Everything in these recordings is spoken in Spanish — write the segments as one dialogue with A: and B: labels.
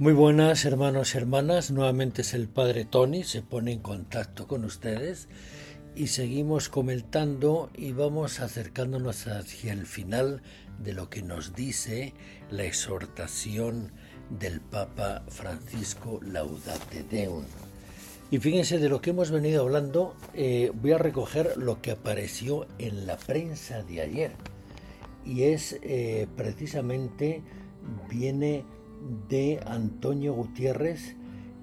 A: Muy buenas hermanos y hermanas, nuevamente es el Padre Tony, se pone en contacto con ustedes y seguimos comentando y vamos acercándonos hacia el final de lo que nos dice la exhortación del Papa Francisco Laudate Deum. Y fíjense de lo que hemos venido hablando, eh, voy a recoger lo que apareció en la prensa de ayer y es eh, precisamente, viene de Antonio Gutiérrez,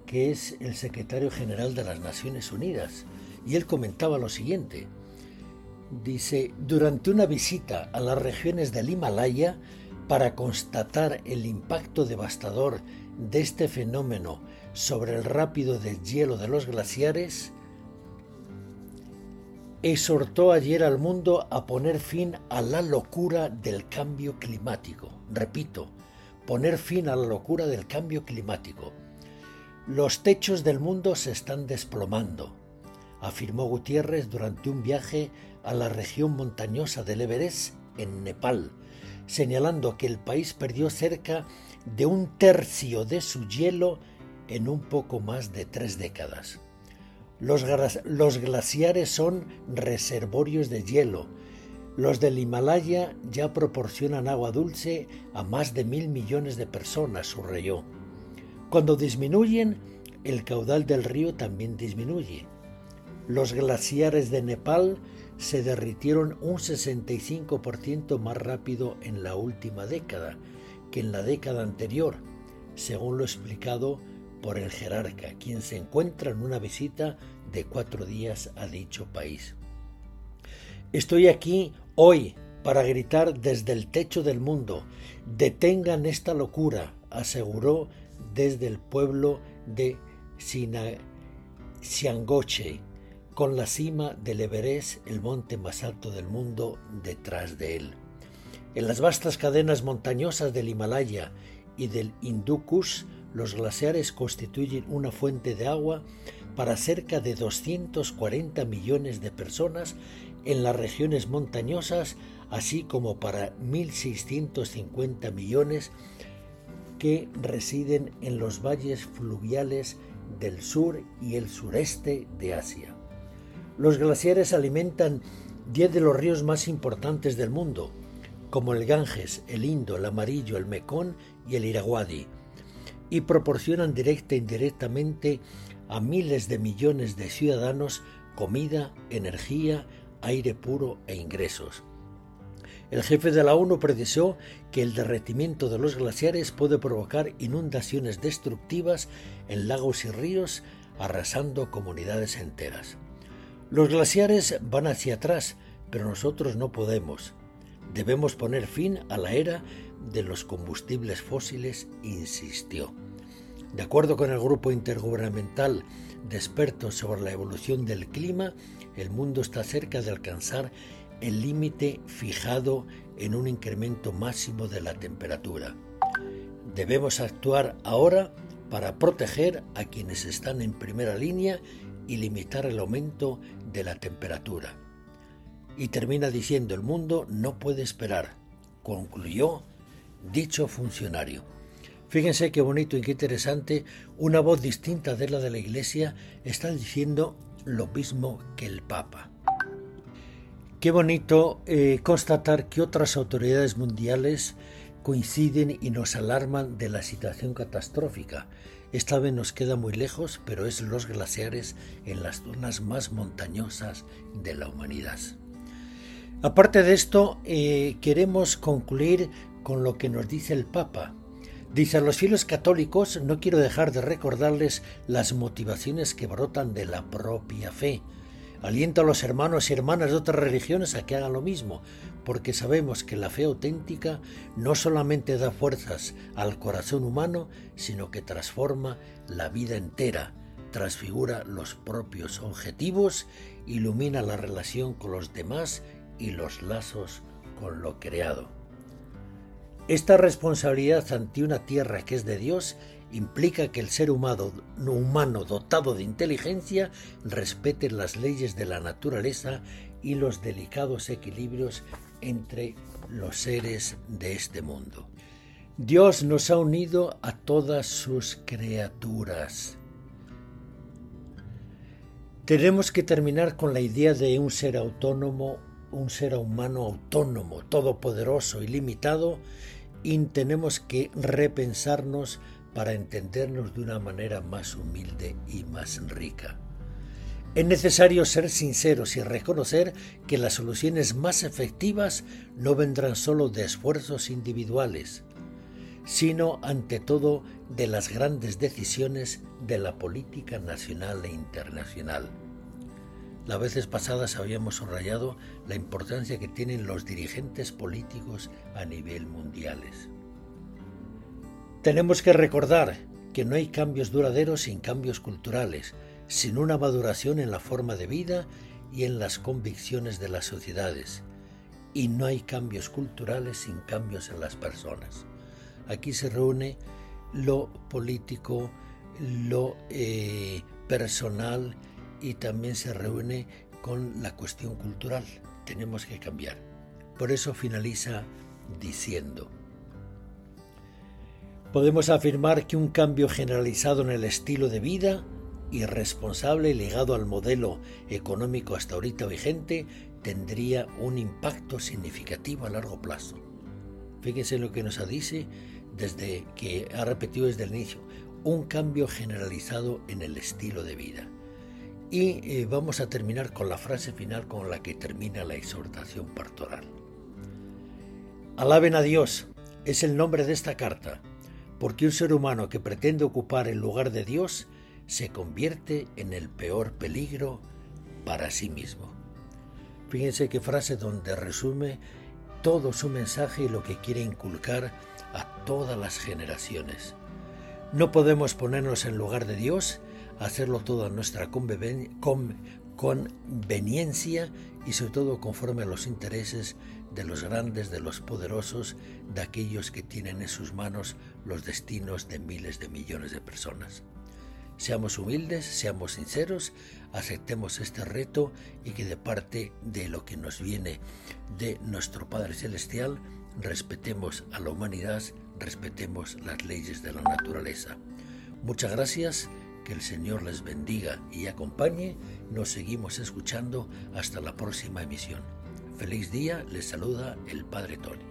A: que es el secretario general de las Naciones Unidas. Y él comentaba lo siguiente. Dice, durante una visita a las regiones del Himalaya para constatar el impacto devastador de este fenómeno sobre el rápido deshielo de los glaciares, exhortó ayer al mundo a poner fin a la locura del cambio climático. Repito, poner fin a la locura del cambio climático. Los techos del mundo se están desplomando, afirmó Gutiérrez durante un viaje a la región montañosa del Everest en Nepal, señalando que el país perdió cerca de un tercio de su hielo en un poco más de tres décadas. Los, los glaciares son reservorios de hielo, los del Himalaya ya proporcionan agua dulce a más de mil millones de personas, subrayó. Cuando disminuyen, el caudal del río también disminuye. Los glaciares de Nepal se derritieron un 65% más rápido en la última década que en la década anterior, según lo explicado por el jerarca, quien se encuentra en una visita de cuatro días a dicho país. Estoy aquí hoy para gritar desde el techo del mundo, detengan esta locura, aseguró desde el pueblo de Xiangoche, con la cima del Everest, el monte más alto del mundo, detrás de él. En las vastas cadenas montañosas del Himalaya y del Hindu los glaciares constituyen una fuente de agua para cerca de 240 millones de personas en las regiones montañosas, así como para 1.650 millones que residen en los valles fluviales del sur y el sureste de Asia. Los glaciares alimentan 10 de los ríos más importantes del mundo, como el Ganges, el Indo, el Amarillo, el Mekong y el Irrawaddy, y proporcionan directa e indirectamente a miles de millones de ciudadanos comida, energía, aire puro e ingresos. El jefe de la ONU precisó que el derretimiento de los glaciares puede provocar inundaciones destructivas en lagos y ríos, arrasando comunidades enteras. Los glaciares van hacia atrás, pero nosotros no podemos. Debemos poner fin a la era de los combustibles fósiles, insistió. De acuerdo con el Grupo Intergubernamental de Expertos sobre la Evolución del Clima, el mundo está cerca de alcanzar el límite fijado en un incremento máximo de la temperatura. Debemos actuar ahora para proteger a quienes están en primera línea y limitar el aumento de la temperatura. Y termina diciendo el mundo no puede esperar, concluyó dicho funcionario. Fíjense qué bonito y qué interesante, una voz distinta de la de la Iglesia está diciendo lo mismo que el Papa. Qué bonito eh, constatar que otras autoridades mundiales coinciden y nos alarman de la situación catastrófica. Esta vez nos queda muy lejos, pero es los glaciares en las zonas más montañosas de la humanidad. Aparte de esto, eh, queremos concluir con lo que nos dice el Papa. Dice a los fieles católicos, no quiero dejar de recordarles las motivaciones que brotan de la propia fe. Aliento a los hermanos y hermanas de otras religiones a que hagan lo mismo, porque sabemos que la fe auténtica no solamente da fuerzas al corazón humano, sino que transforma la vida entera, transfigura los propios objetivos, ilumina la relación con los demás y los lazos con lo creado. Esta responsabilidad ante una tierra que es de Dios implica que el ser humano, humano dotado de inteligencia respete las leyes de la naturaleza y los delicados equilibrios entre los seres de este mundo. Dios nos ha unido a todas sus criaturas. Tenemos que terminar con la idea de un ser autónomo, un ser humano autónomo, todopoderoso, ilimitado, y tenemos que repensarnos para entendernos de una manera más humilde y más rica. Es necesario ser sinceros y reconocer que las soluciones más efectivas no vendrán solo de esfuerzos individuales, sino ante todo de las grandes decisiones de la política nacional e internacional. Las veces pasadas habíamos subrayado la importancia que tienen los dirigentes políticos a nivel mundiales. Tenemos que recordar que no hay cambios duraderos sin cambios culturales, sin una maduración en la forma de vida y en las convicciones de las sociedades. Y no hay cambios culturales sin cambios en las personas. Aquí se reúne lo político, lo eh, personal y también se reúne con la cuestión cultural. Tenemos que cambiar. Por eso finaliza diciendo, podemos afirmar que un cambio generalizado en el estilo de vida irresponsable ligado al modelo económico hasta ahorita vigente tendría un impacto significativo a largo plazo. Fíjense lo que nos dice desde que ha repetido desde el inicio, un cambio generalizado en el estilo de vida. Y eh, vamos a terminar con la frase final con la que termina la exhortación pastoral. Alaben a Dios, es el nombre de esta carta, porque un ser humano que pretende ocupar el lugar de Dios se convierte en el peor peligro para sí mismo. Fíjense qué frase donde resume todo su mensaje y lo que quiere inculcar a todas las generaciones. No podemos ponernos en lugar de Dios, hacerlo todo a nuestra conveniencia y sobre todo conforme a los intereses de los grandes, de los poderosos, de aquellos que tienen en sus manos los destinos de miles de millones de personas. Seamos humildes, seamos sinceros, aceptemos este reto y que de parte de lo que nos viene de nuestro Padre Celestial, respetemos a la humanidad, respetemos las leyes de la naturaleza. Muchas gracias, que el Señor les bendiga y acompañe. Nos seguimos escuchando hasta la próxima emisión. Feliz día, les saluda el Padre Tony.